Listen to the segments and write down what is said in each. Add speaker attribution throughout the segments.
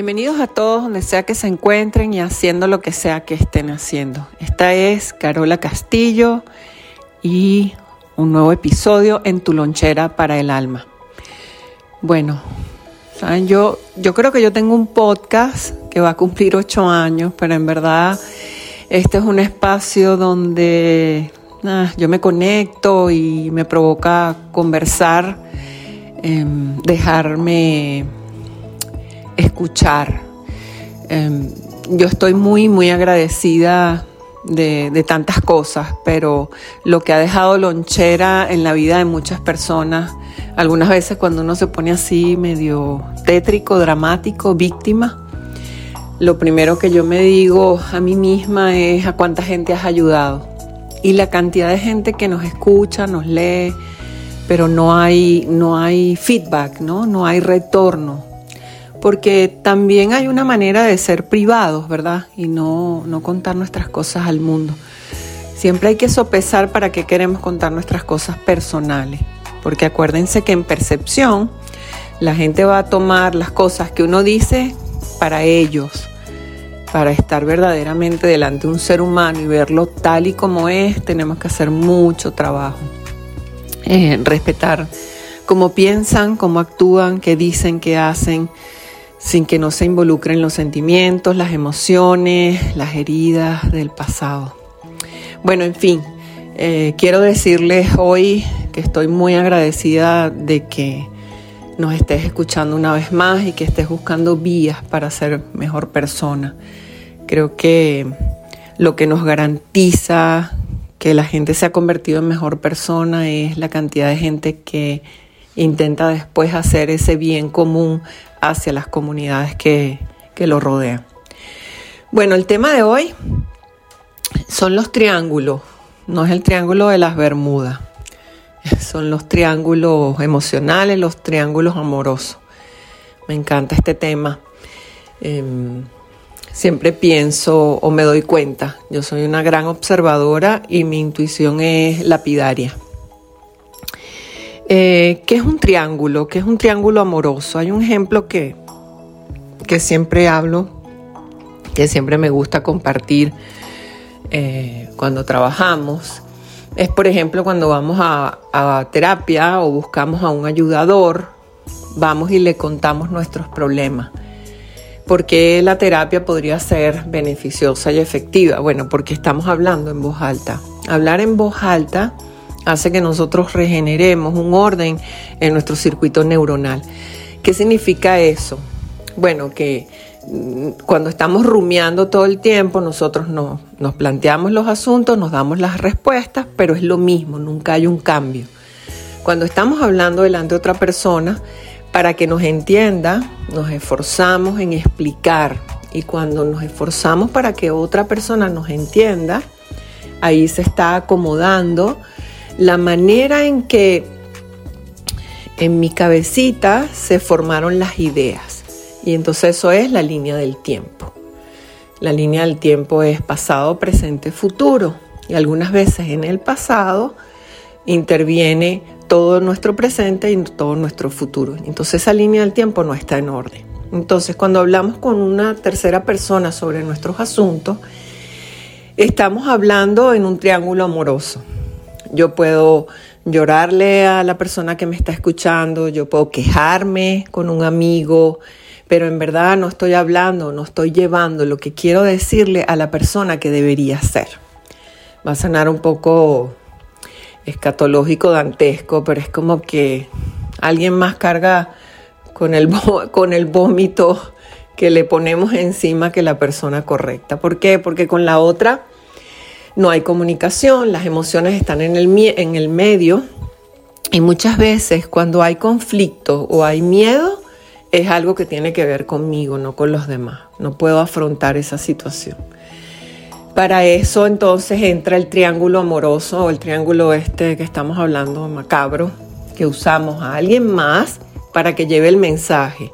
Speaker 1: Bienvenidos a todos donde sea que se encuentren y haciendo lo que sea que estén haciendo. Esta es Carola Castillo y un nuevo episodio en tu lonchera para el alma. Bueno, ¿saben? Yo, yo creo que yo tengo un podcast que va a cumplir ocho años, pero en verdad este es un espacio donde yo me conecto y me provoca conversar, em, dejarme escuchar. Em, yo estoy muy, muy agradecida de, tantas cosas, pero lo que ha dejado lonchera en la vida de muchas personas, algunas veces cuando uno se pone así medio tétrico, dramático, víctima, lo primero que yo me digo a mí misma es a cuánta gente has ayudado. Y la cantidad de gente que nos escucha, nos lee, pero no hay, no hay feedback, ¿no? No hay retorno porque también hay una manera de ser privados, ¿verdad? Y no, no contar nuestras cosas al mundo. Siempre hay que sopesar para qué queremos contar nuestras cosas personales, porque acuérdense que en percepción la gente va a tomar las cosas que uno dice para ellos, para estar verdaderamente delante de un ser humano y verlo tal y como es, tenemos que hacer mucho trabajo. Eh, respetar cómo piensan, cómo actúan, qué dicen, qué hacen sin que no se involucren los sentimientos, las emociones, las heridas del pasado. Bueno, en fin, eh, quiero decirles hoy que estoy muy agradecida de que nos estés escuchando una vez más y que estés buscando vías para ser mejor persona. Creo que lo que nos garantiza que la gente se ha convertido en mejor persona es la cantidad de gente que intenta después hacer ese bien común hacia las comunidades que, lo rodean. Bueno, el tema de hoy son los triángulos, no es el triángulo de las Bermudas, son los triángulos emocionales, los triángulos amorosos. Me encanta este tema. Em, siempre pienso o me doy cuenta, yo soy una gran observadora y mi intuición es lapidaria. Eh, ¿Qué es un triángulo? ¿Qué es un triángulo amoroso? Hay un ejemplo que, que siempre hablo, que siempre me gusta compartir eh, cuando trabajamos. Es, por ejemplo, cuando vamos a, a terapia o buscamos a un ayudador, vamos y le contamos nuestros problemas. ¿Por qué la terapia podría ser beneficiosa y efectiva? Bueno, porque estamos hablando en voz alta. Hablar en voz alta hace que nosotros regeneremos un orden en nuestro circuito neuronal. ¿Qué significa eso? Bueno, que mm, cuando estamos rumiando todo el tiempo, nosotros nos, nos planteamos los asuntos, nos damos las respuestas, pero es lo mismo, nunca hay un cambio. Cuando estamos hablando delante de otra persona, para que nos entienda, nos esforzamos en explicar. Y cuando nos esforzamos para que otra persona nos entienda, ahí se está acomodando la manera en que en mi cabecita se formaron las ideas. Y entonces eso es la línea del tiempo. La línea del tiempo es pasado, presente, futuro. Y algunas veces en el pasado interviene todo nuestro presente y todo nuestro futuro. Entonces esa línea del tiempo no está en orden. Entonces cuando hablamos con una tercera persona sobre nuestros asuntos, estamos hablando en un triángulo amoroso. Yo puedo llorarle a la persona que me está escuchando, yo puedo quejarme con un amigo, pero en verdad no estoy hablando, no estoy llevando lo que quiero decirle a la persona que debería ser. Va a sonar un poco escatológico, dantesco, pero es como que alguien más carga con el, con el vómito que le ponemos encima que la persona correcta. ¿Por qué? Porque con la otra no hay comunicación, las emociones están en el, en el medio y muchas veces cuando hay conflicto o hay miedo es algo que tiene que ver conmigo, no con los demás. No puedo afrontar esa situación. Para eso entonces entra el triángulo amoroso o el triángulo este que estamos hablando, macabro, que usamos a alguien más para que lleve el mensaje.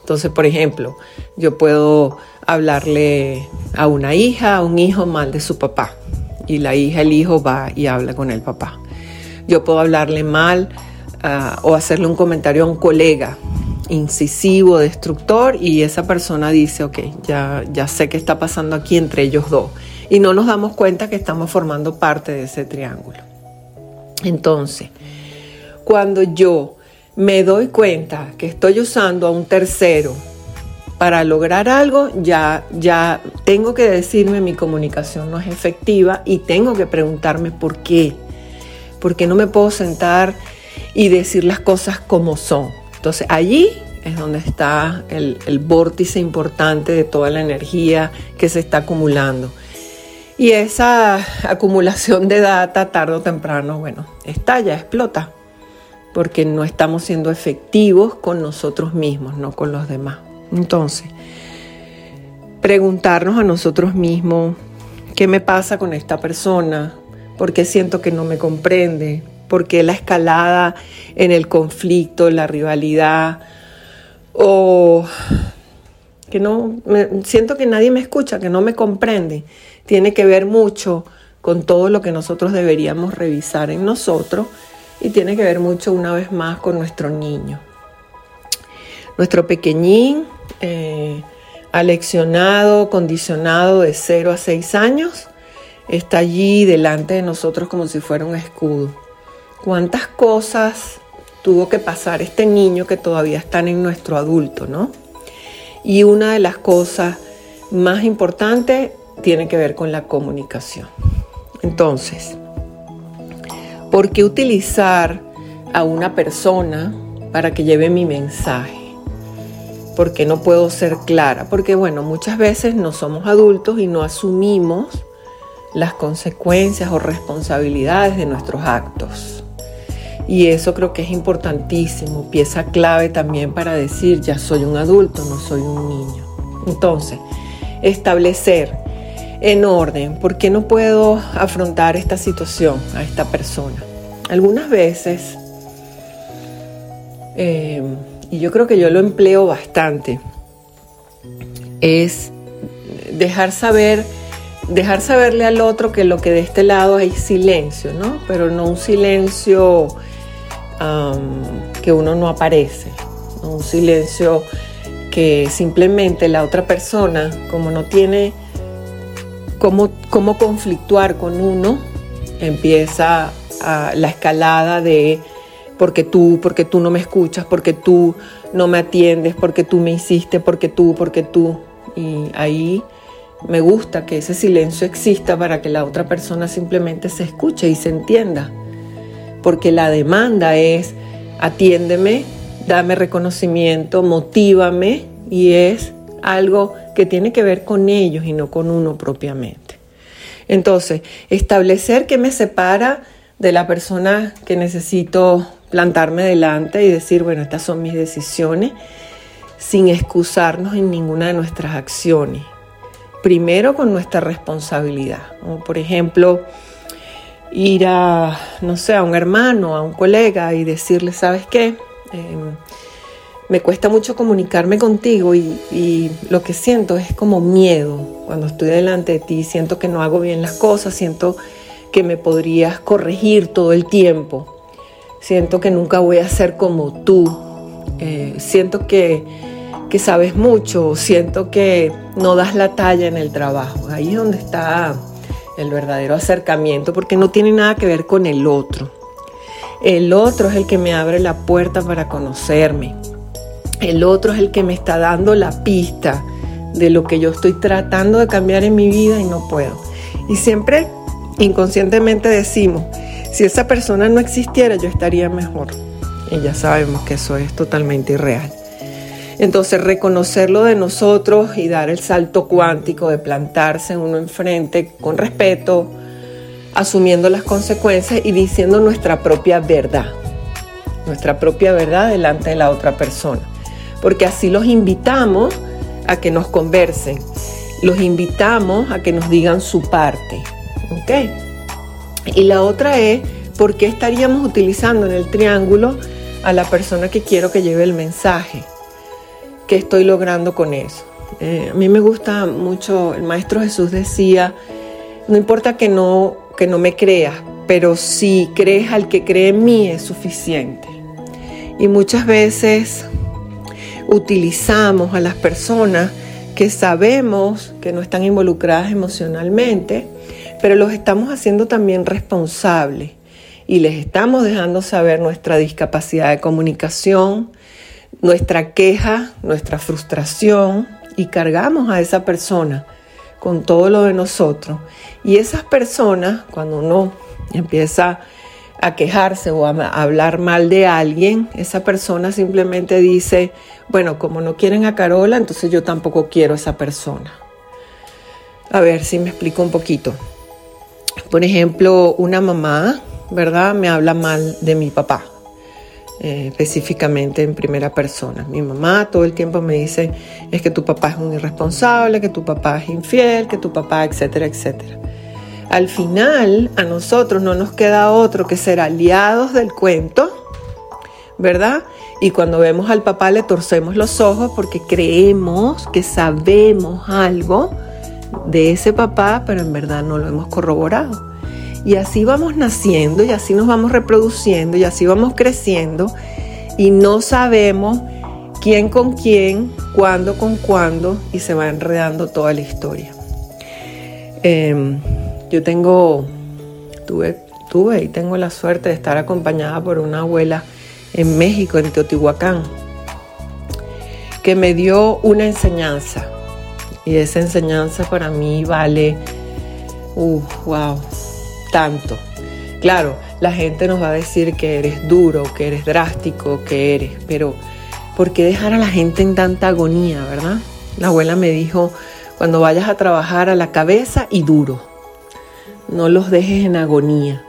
Speaker 1: Entonces, por ejemplo, yo puedo hablarle a una hija, a un hijo mal de su papá. Y la hija, el hijo va y habla con el papá. Yo puedo hablarle mal ah, o hacerle un comentario a un colega incisivo, destructor, y esa persona dice, ok, ya, ya sé qué está pasando aquí entre ellos dos. Y no nos damos cuenta que estamos formando parte de ese triángulo. Entonces, cuando yo me doy cuenta que estoy usando a un tercero para lograr algo, ya, ya tengo que decirme mi comunicación no es efectiva y tengo que preguntarme por qué. Porque no me puedo sentar y decir las cosas como son. Entonces allí es donde está el, el vórtice importante de toda la energía que se está acumulando. Y esa acumulación de data tarde o temprano, bueno, estalla, explota, porque no estamos siendo efectivos con nosotros mismos, no con los demás. Entonces, preguntarnos a nosotros mismos, ¿qué me pasa con esta persona? ¿Por qué siento que no me comprende? ¿Por qué la escalada en el conflicto, la rivalidad? O que no, siento que nadie me escucha, que no me comprende. Tiene que ver mucho con todo lo que nosotros deberíamos revisar en nosotros y tiene que ver mucho una vez más con nuestro niño. Nuestro pequeñín, eh, aleccionado, condicionado de 0 a 6 años, está allí delante de nosotros como si fuera un escudo cuántas cosas tuvo que pasar este niño que todavía están en nuestro adulto, ¿no? Y una de las cosas más importantes tiene que ver con la comunicación. Entonces, ¿por qué utilizar a una persona para que lleve mi mensaje? ¿Por qué no puedo ser clara? Porque bueno, muchas veces no somos adultos y no asumimos las consecuencias o responsabilidades de nuestros actos. Y eso creo que es importantísimo, pieza clave también para decir, ya soy un adulto, no soy un niño. Entonces, establecer en orden, ¿por qué no puedo afrontar esta situación a esta persona? Algunas veces, eh, y yo creo que yo lo empleo bastante, es dejar saber, dejar saberle al otro que lo que de este lado hay silencio, ¿no? Pero no un silencio que uno no aparece, un silencio que simplemente la otra persona, como no tiene cómo, cómo conflictuar con uno, empieza la escalada de porque tú, porque tú no me escuchas, porque tú no me atiendes, porque tú me hiciste, porque tú, porque tú. Y ahí me gusta que ese silencio exista para que la otra persona simplemente se escuche y se entienda porque la demanda es atiéndeme, dame reconocimiento, motívame y es algo que tiene que ver con ellos y no con uno propiamente. Entonces, establecer qué me separa de la persona que necesito plantarme delante y decir, bueno, estas son mis decisiones, sin excusarnos en ninguna de nuestras acciones. Primero con nuestra responsabilidad. Por ejemplo, ir a, no sé, a un hermano, a un colega y decirle, ¿sabes qué? Em, me cuesta mucho comunicarme contigo y, lo que siento es como miedo cuando estoy delante de ti, siento que no hago bien las cosas, siento que me podrías corregir todo el tiempo, siento que nunca voy a ser como tú, eh, siento que, que sabes mucho, siento que no das la talla en el trabajo, ahí es donde está el verdadero acercamiento, porque no tiene nada que ver con el otro. El otro es el que me abre la puerta para conocerme. El otro es el que me está dando la pista de lo que yo estoy tratando de cambiar en mi vida y no puedo. Y siempre inconscientemente decimos, si esa persona no existiera yo estaría mejor. Y ya sabemos que eso es totalmente irreal. Entonces reconocerlo de nosotros y dar el salto cuántico de plantarse uno enfrente con respeto, asumiendo las consecuencias y diciendo nuestra propia verdad, nuestra propia verdad delante de la otra persona. porque así los invitamos a que nos conversen, los invitamos a que nos digan su parte. ¿Ok? Y la otra es, ¿por qué estaríamos utilizando en el triángulo a la persona que quiero que lleve el mensaje? ¿Qué estoy logrando con eso? Eh, a mí me gusta mucho, el Maestro Jesús decía, no importa que no, que no me creas, pero si crees al que cree en mí es suficiente. Y muchas veces utilizamos a las personas que sabemos que no están involucradas emocionalmente, pero los estamos haciendo también responsables y les estamos dejando saber nuestra discapacidad de comunicación, nuestra queja, nuestra frustración y cargamos a esa persona con todo lo de nosotros. Y esas personas, cuando uno empieza a quejarse o a hablar mal de alguien, esa persona simplemente dice, bueno, como no quieren a Carola, entonces yo tampoco quiero a esa persona. A ver si me explico un poquito. Por ejemplo, una mamá, ¿verdad? Me habla mal de mi papá, eh, específicamente en primera persona. Mi mamá todo el tiempo me dice, es que tu papá es un irresponsable, que tu papá es infiel, que tu papá, etcétera, etcétera. Al final, a nosotros no nos queda otro que ser aliados del cuento, ¿verdad? Y cuando vemos al papá le torcemos los ojos porque creemos que sabemos algo de ese papá, pero en verdad no lo hemos corroborado. Y así vamos naciendo y así nos vamos reproduciendo y así vamos creciendo y no sabemos quién con quién, cuándo con cuándo y se va enredando toda la historia. Em, yo tengo, tuve, tuve y tengo la suerte de estar acompañada por una abuela en México, en Teotihuacán, que me dio una enseñanza. Y esa enseñanza para mí vale, uh, wow, tanto. Claro, la gente nos va a decir que eres duro, que eres drástico, que eres, pero ¿por qué dejar a la gente en tanta agonía, verdad? La abuela me dijo, cuando vayas a trabajar a la cabeza y duro no los dejes en agonía.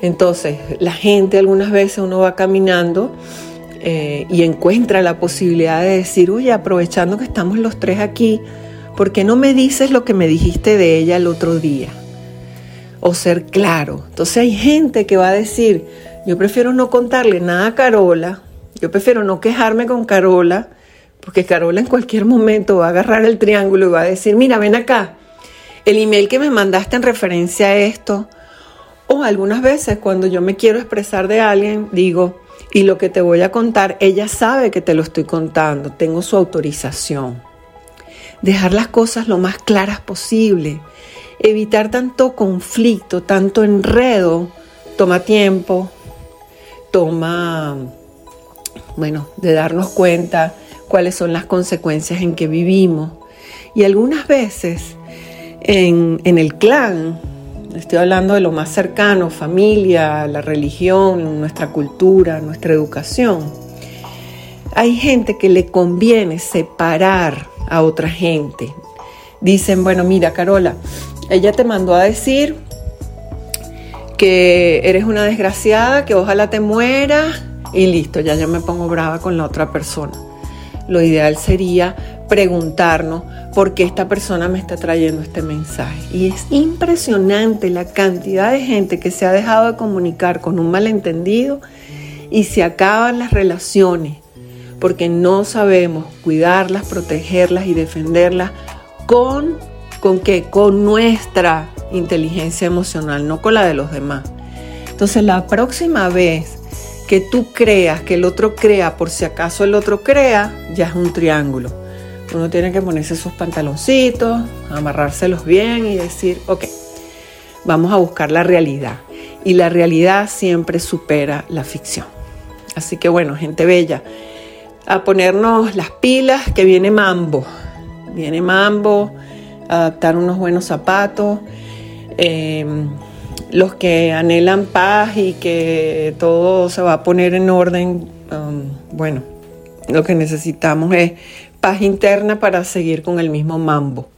Speaker 1: Entonces, la gente algunas veces uno va caminando eh, y encuentra la posibilidad de decir, oye, aprovechando que estamos los tres aquí, ¿por qué no me dices lo que me dijiste de ella el otro día? O ser claro. Entonces hay gente que va a decir, yo prefiero no contarle nada a Carola, yo prefiero no quejarme con Carola, porque Carola en cualquier momento va a agarrar el triángulo y va a decir, mira, ven acá, el email que me mandaste en referencia a esto, o algunas veces cuando yo me quiero expresar de alguien, digo, y lo que te voy a contar, ella sabe que te lo estoy contando, tengo su autorización. Dejar las cosas lo más claras posible, evitar tanto conflicto, tanto enredo, toma tiempo, toma, bueno, de darnos cuenta cuáles son las consecuencias en que vivimos. Y algunas veces en, el clan, estoy hablando de lo más cercano, familia, la religión, nuestra cultura, nuestra educación, hay gente que le conviene separar a otra gente. Dicen, bueno, mira, Carola, ella te mandó a decir que eres una desgraciada, que ojalá te mueras y listo, ya yo me pongo brava con la otra persona. Lo ideal sería preguntarnos por qué esta persona me está trayendo este mensaje. Y es impresionante la cantidad de gente que se ha dejado de comunicar con un malentendido y se acaban las relaciones porque no sabemos cuidarlas, protegerlas y defenderlas con con qué? Con nuestra inteligencia emocional, no con la de los demás. Entonces, la próxima vez que tú creas que el otro crea por si acaso el otro crea, ya es un triángulo uno tiene que ponerse sus pantaloncitos, amarrárselos bien y decir, ok, vamos a buscar la realidad. Y la realidad siempre supera la ficción. Así que bueno, gente bella, a ponernos las pilas que viene mambo. Viene mambo, adaptar unos buenos zapatos. Em, los que anhelan paz y que todo se va a poner en orden, um, bueno, lo que necesitamos es paz interna para seguir con el mismo mambo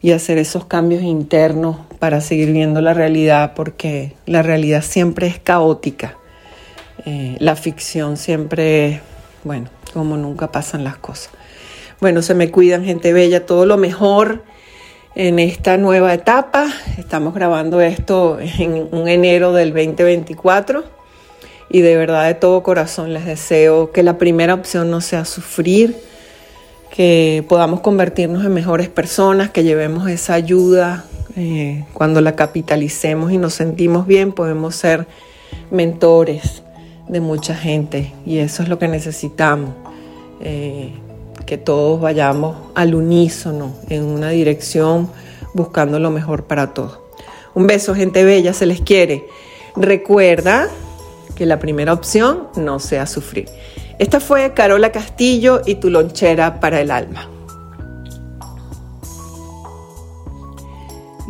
Speaker 1: y hacer esos cambios internos para seguir viendo la realidad, porque la realidad siempre es caótica. Eh, la ficción siempre, bueno, como nunca pasan las cosas. Bueno, se me cuidan, gente bella, todo lo mejor en esta nueva etapa. Estamos grabando esto en un enero del 2024 y de verdad de todo corazón les deseo que la primera opción no sea sufrir, que podamos convertirnos en mejores personas, que llevemos esa ayuda. Eh, cuando la capitalicemos y nos sentimos bien, podemos ser mentores de mucha gente y eso es lo que necesitamos. Eh, que todos vayamos al unísono en una dirección buscando lo mejor para todos. Un beso, gente bella, se les quiere. Recuerda que la primera opción no sea sufrir. Esta fue Carola Castillo y tu lonchera para el alma.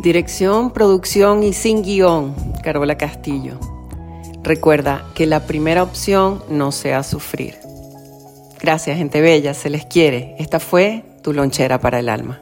Speaker 1: Dirección, producción y sin guion, Carola Castillo. Recuerda que la primera opción no sea sufrir. Gracias, gente bella, se les quiere. Esta fue tu lonchera para el alma.